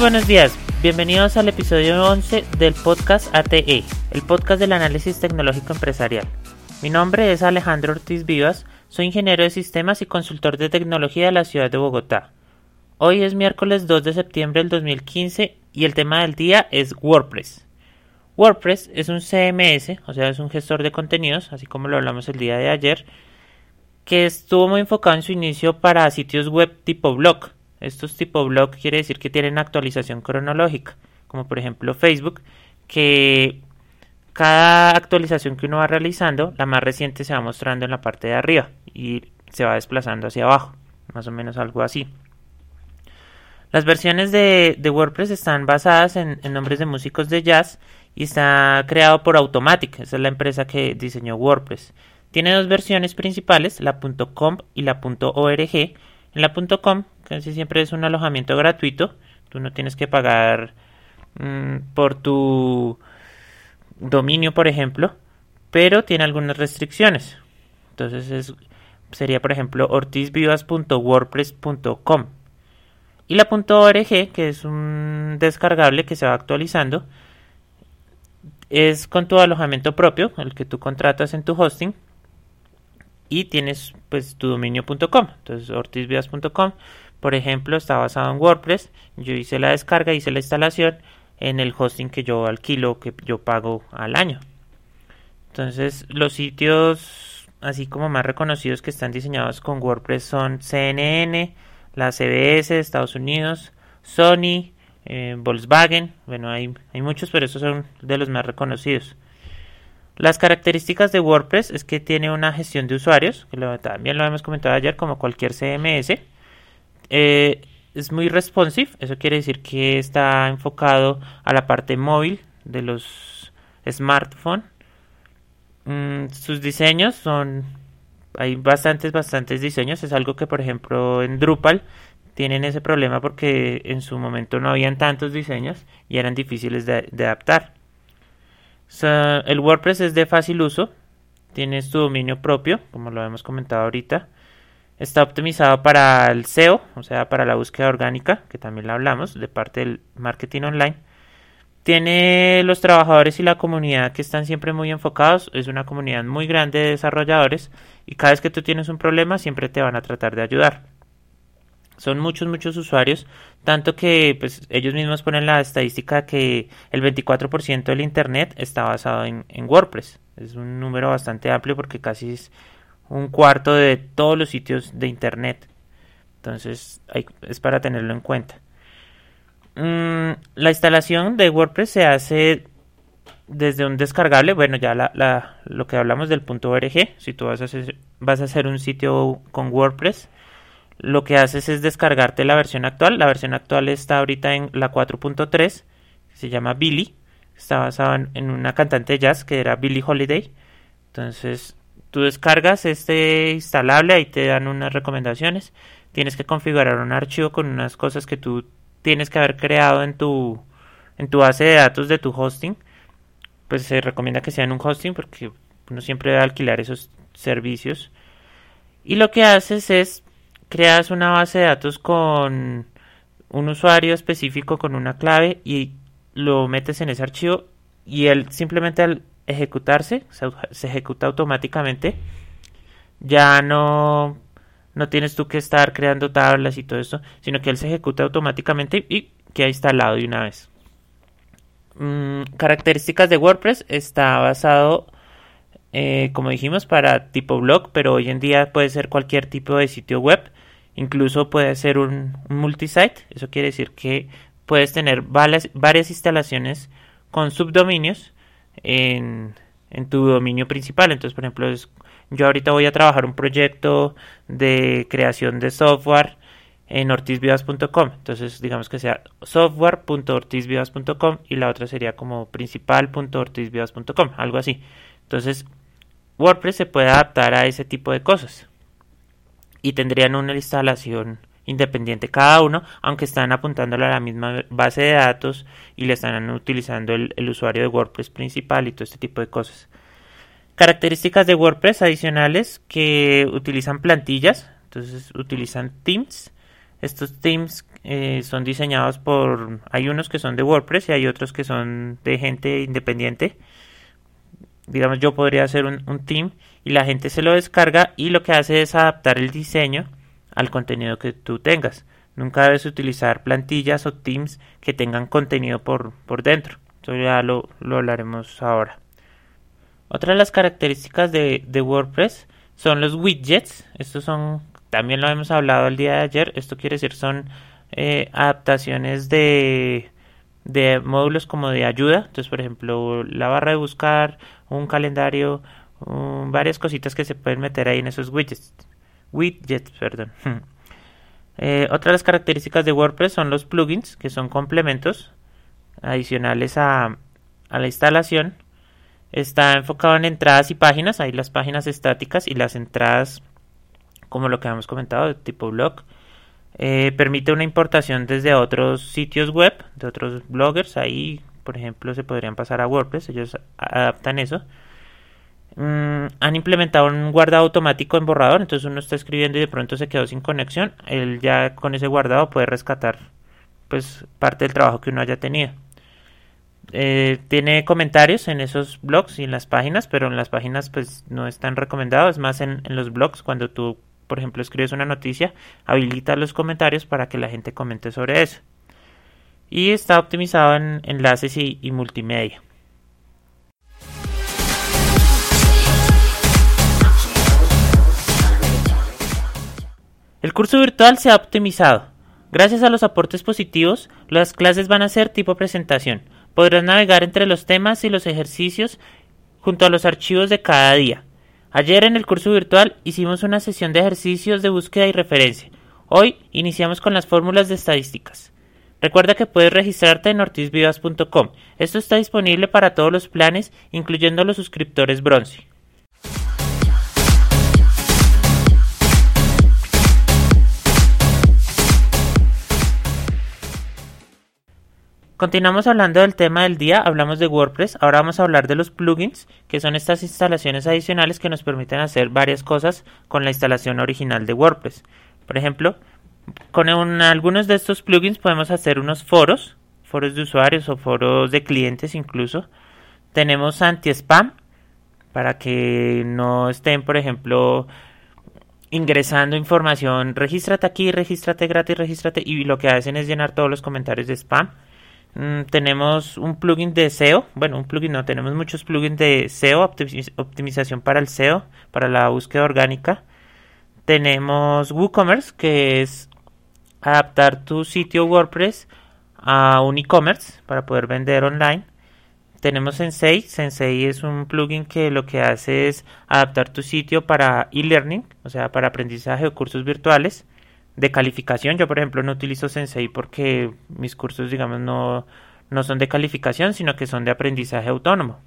buenos días, bienvenidos al episodio 11 del podcast ATE, el podcast del análisis tecnológico empresarial. Mi nombre es Alejandro Ortiz Vivas, soy ingeniero de sistemas y consultor de tecnología de la ciudad de Bogotá. Hoy es miércoles 2 de septiembre del 2015 y el tema del día es WordPress. WordPress es un CMS, o sea, es un gestor de contenidos, así como lo hablamos el día de ayer, que estuvo muy enfocado en su inicio para sitios web tipo blog. Estos tipo blog quiere decir que tienen actualización cronológica, como por ejemplo Facebook, que cada actualización que uno va realizando, la más reciente se va mostrando en la parte de arriba y se va desplazando hacia abajo, más o menos algo así. Las versiones de, WordPress están basadas en, nombres de músicos de jazz y está creado por Automatic, esa es la empresa que diseñó WordPress. Tiene dos versiones principales, la .com y la .org. En la .com casi siempre es un alojamiento gratuito, tú no tienes que pagar mm, por tu dominio, por ejemplo, pero tiene algunas restricciones. Entonces sería, por ejemplo, ortizvivas.wordpress.com. Y la .org, que es un descargable que se va actualizando, es con tu alojamiento propio, el que tú contratas en tu hosting, y tienes pues tu dominio.com. Entonces ortizvivas.com, por ejemplo, está basado en WordPress. Yo hice la descarga, hice la instalación en el hosting que yo alquilo, que yo pago al año. Entonces los sitios así como más reconocidos que están diseñados con WordPress son CNN, la CBS de Estados Unidos, Sony, eh, Volkswagen, bueno, hay, hay muchos, pero esos son de los más reconocidos. Las características de WordPress es que tiene una gestión de usuarios, que también lo hemos comentado ayer, como cualquier CMS. Eh, es muy responsive, eso quiere decir que está enfocado a la parte móvil de los smartphones. Mm, sus diseños son hay bastantes, bastantes diseños. Es algo que, por ejemplo, en Drupal tienen ese problema porque en su momento no habían tantos diseños y eran difíciles de, adaptar. el WordPress es de fácil uso. Tienes tu dominio propio, como lo hemos comentado ahorita. Está optimizado para el SEO, o sea, para la búsqueda orgánica, que también lo hablamos, de parte del marketing online tiene los trabajadores y la comunidad que están siempre muy enfocados. Es una comunidad muy grande de desarrolladores y cada vez que tú tienes un problema siempre te van a tratar de ayudar. Son muchos, muchos usuarios, tanto que pues, ellos mismos ponen la estadística que el 24% del Internet está basado en, WordPress. Es un número bastante amplio porque casi es un cuarto de todos los sitios de Internet. Entonces es para tenerlo en cuenta. Mm, la instalación de WordPress se hace desde un descargable. Bueno, ya lo que hablamos del punto .org. Si tú vas a, hacer, un sitio con WordPress, lo que haces es descargarte la versión actual. La versión actual está ahorita en la 4.3. Se llama Billy. Está basada en, en una cantante de jazz que era Billie Holiday. Entonces, tú descargas este instalable. Ahí te dan unas recomendaciones. Tienes que configurar un archivo con unas cosas que tú tienes que haber creado en tu, en tu base de datos de tu hosting, pues se recomienda que sea en un hosting porque uno siempre debe alquilar esos servicios. Y lo que haces es creas una base de datos con un usuario específico con una clave y lo metes en ese archivo y él simplemente al ejecutarse se, ejecuta automáticamente ya no no tienes tú que estar creando tablas y todo eso, sino que él se ejecuta automáticamente y queda instalado de una vez. Mm, características de WordPress está basado, eh, como dijimos, para tipo blog, pero hoy en día puede ser cualquier tipo de sitio web. Incluso puede ser un, multisite. Eso quiere decir que puedes tener varias, varias instalaciones con subdominios en, en tu dominio principal. Entonces, por ejemplo, es yo ahorita voy a trabajar un proyecto de creación de software en ortizvivas.com. Entonces, digamos que sea software.ortizvivas.com y la otra sería como principal.ortizvivas.com, algo así. Entonces, WordPress se puede adaptar a ese tipo de cosas. Y tendrían una instalación independiente cada uno, aunque están apuntándole a la misma base de datos y le están utilizando el, usuario de WordPress principal y todo este tipo de cosas. Características de WordPress adicionales que utilizan plantillas, entonces utilizan themes. Estos themes eh, son diseñados por, hay unos que son de WordPress y hay otros que son de gente independiente. Digamos, yo podría hacer un, theme y la gente se lo descarga y lo que hace es adaptar el diseño al contenido que tú tengas. Nunca debes utilizar plantillas o themes que tengan contenido por, por dentro. Eso ya lo, lo hablaremos ahora. Otra de las características de, de WordPress son los widgets. Estos son, también lo hemos hablado el día de ayer. Esto quiere decir son eh, adaptaciones de, de módulos como de ayuda. Entonces, por ejemplo, la barra de buscar, un calendario, varias cositas que se pueden meter ahí en esos widgets. Widgets, perdón. Eh, otra de las características de WordPress son los plugins, que son complementos adicionales a, a la instalación. Está enfocado en entradas y páginas, hay las páginas estáticas y las entradas, como lo que hemos comentado, de tipo blog. Eh, permite una importación desde otros sitios web, de otros bloggers. Ahí, por ejemplo, se podrían pasar a WordPress. Ellos adaptan eso. Mm, han implementado un guardado automático en borrador. Entonces uno está escribiendo y de pronto se quedó sin conexión. Él ya con ese guardado puede rescatar pues parte del trabajo que uno haya tenido. Eh, tiene comentarios en esos blogs y en las páginas, pero en las páginas pues no están recomendados. Es más en, en los blogs cuando tú por ejemplo, escribes una noticia, habilita los comentarios para que la gente comente sobre eso. Y está optimizado en enlaces y, multimedia. El curso virtual se ha optimizado. Gracias a los aportes positivos, las clases van a ser tipo presentación. Podrás navegar entre los temas y los ejercicios junto a los archivos de cada día. Ayer en el curso virtual hicimos una sesión de ejercicios de búsqueda y referencia. Hoy iniciamos con las fórmulas de estadísticas. Recuerda que puedes registrarte en ortizvivas.com. Esto está disponible para todos los planes, incluyendo los suscriptores bronce. Continuamos hablando del tema del día, hablamos de WordPress, ahora vamos a hablar de los plugins, que son estas instalaciones adicionales que nos permiten hacer varias cosas con la instalación original de WordPress. Por ejemplo, con algunos de estos plugins podemos hacer unos foros, foros de usuarios o foros de clientes incluso. Tenemos anti-spam para que no estén, por ejemplo, ingresando información, regístrate aquí, regístrate gratis, regístrate y lo que hacen es llenar todos los comentarios de spam Mm, tenemos un plugin de SEO, bueno, un plugin no, tenemos muchos plugins de SEO, optimización para el SEO, para la búsqueda orgánica. Tenemos WooCommerce, que es adaptar tu sitio WordPress a un e-commerce para poder vender online. Tenemos Sensei. Sensei es un plugin que lo que hace es adaptar tu sitio para e-learning, o sea, para aprendizaje o cursos virtuales de calificación. Yo, por ejemplo, no utilizo Sensei porque mis cursos, digamos, no, no son de calificación, sino que son de aprendizaje autónomo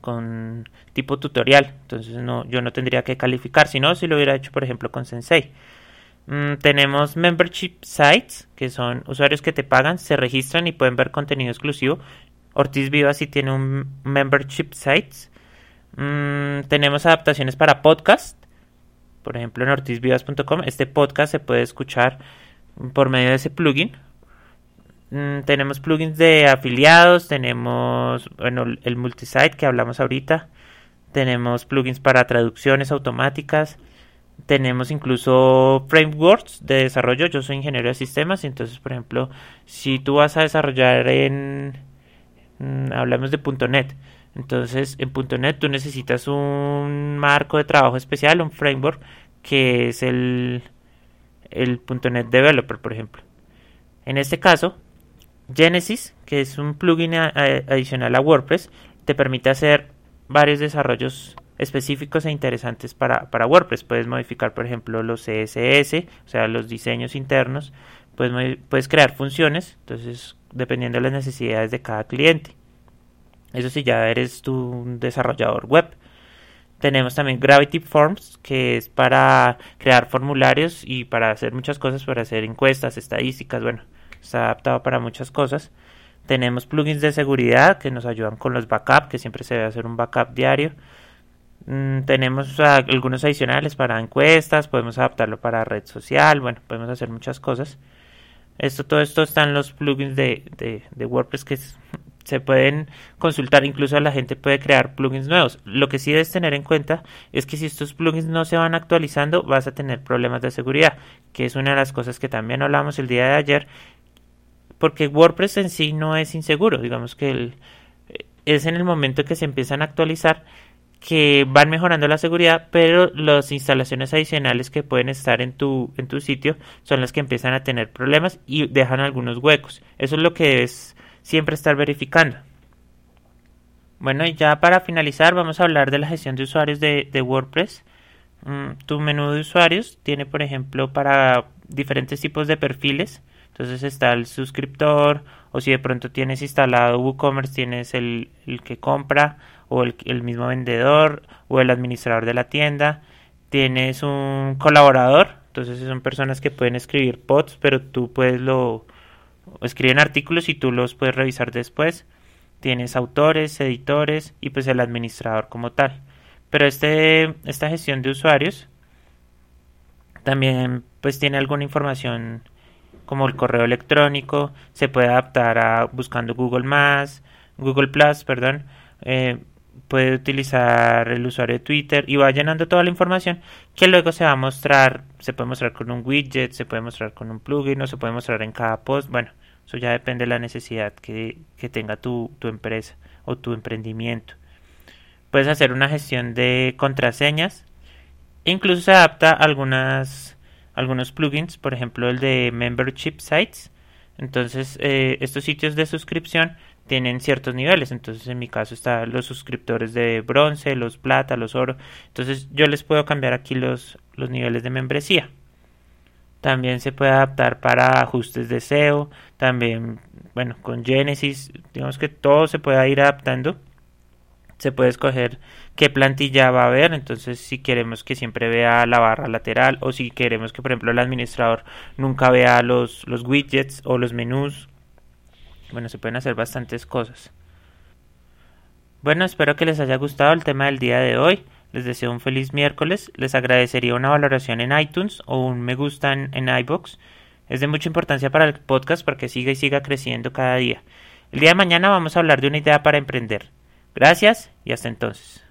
con tipo tutorial. Entonces no, yo no tendría que calificar, sino si lo hubiera hecho, por ejemplo, con Sensei. Mm, tenemos membership sites, que son usuarios que te pagan, se registran y pueden ver contenido exclusivo. Ortiz Viva sí tiene un membership sites. Mm, tenemos adaptaciones para podcast, por ejemplo en ortizvivas.com, este podcast se puede escuchar por medio de ese plugin. Mm, tenemos plugins de afiliados, tenemos bueno, el multisite que hablamos ahorita, tenemos plugins para traducciones automáticas, tenemos incluso frameworks de desarrollo. Yo soy ingeniero de sistemas, entonces, por ejemplo, si tú vas a desarrollar en, mm, hablamos de .NET, entonces, en .NET tú necesitas un marco de trabajo especial, un framework, que es el, el .NET Developer, por ejemplo. En este caso, Genesis, que es un plugin adicional a WordPress, te permite hacer varios desarrollos específicos e interesantes para, para WordPress. Puedes modificar, por ejemplo, los CSS, o sea, los diseños internos. Puedes, puedes crear funciones, entonces, dependiendo de las necesidades de cada cliente. Eso sí, ya eres tu desarrollador web. Tenemos también Gravity Forms, que es para crear formularios y para hacer muchas cosas, para hacer encuestas, estadísticas, bueno, está adaptado para muchas cosas. Tenemos plugins de seguridad que nos ayudan con los backups, que siempre se debe hacer un backup diario. Mm, tenemos algunos adicionales para encuestas, podemos adaptarlo para red social, bueno, podemos hacer muchas cosas. Esto, todo esto está en los plugins de, de, WordPress que se pueden consultar, incluso la gente puede crear plugins nuevos. Lo que sí debes tener en cuenta es que si estos plugins no se van actualizando, vas a tener problemas de seguridad, que es una de las cosas que también hablamos el día de ayer, porque WordPress en sí no es inseguro, digamos que el, es en el momento que se empiezan a actualizar que van mejorando la seguridad, pero las instalaciones adicionales que pueden estar en tu, en tu sitio son las que empiezan a tener problemas y dejan algunos huecos. Eso es lo que debes siempre estar verificando. Bueno, y ya para finalizar vamos a hablar de la gestión de usuarios de, WordPress. Mm, tu menú de usuarios tiene, por ejemplo, para diferentes tipos de perfiles. Entonces está el suscriptor o si de pronto tienes instalado WooCommerce, tienes el, el que compra o el, el, mismo vendedor o el administrador de la tienda. Tienes un colaborador, entonces son personas que pueden escribir pods, pero tú puedes lo escriben artículos y tú los puedes revisar después. Tienes autores, editores y pues el administrador como tal. Pero este esta gestión de usuarios también pues tiene alguna información como el correo electrónico, se puede adaptar a buscando Google más, Google Plus, perdón, eh, puede utilizar el usuario de Twitter y va llenando toda la información que luego se va a mostrar, se puede mostrar con un widget, se puede mostrar con un plugin o se puede mostrar en cada post, bueno, eso ya depende de la necesidad que, que tenga tu, tu empresa o tu emprendimiento. Puedes hacer una gestión de contraseñas, incluso se adapta a algunos plugins, por ejemplo el de Membership Sites. Entonces, eh, estos sitios de suscripción tienen ciertos niveles. Entonces, en mi caso están los suscriptores de bronce, los plata, los oro. Entonces, yo les puedo cambiar aquí los, los niveles de membresía. También se puede adaptar para ajustes de SEO. También, bueno, con Genesis, digamos que todo se puede ir adaptando se puede escoger qué plantilla va a haber. Entonces, si queremos que siempre vea la barra lateral o si queremos que, por ejemplo, el administrador nunca vea los, los widgets o los menús. Bueno, se pueden hacer bastantes cosas. Bueno, espero que les haya gustado el tema del día de hoy. Les deseo un feliz miércoles. Les agradecería una valoración en iTunes o un me gusta en, iBox. Es de mucha importancia para el podcast para que siga y siga creciendo cada día. El día de mañana vamos a hablar de una idea para emprender. Gracias y hasta entonces.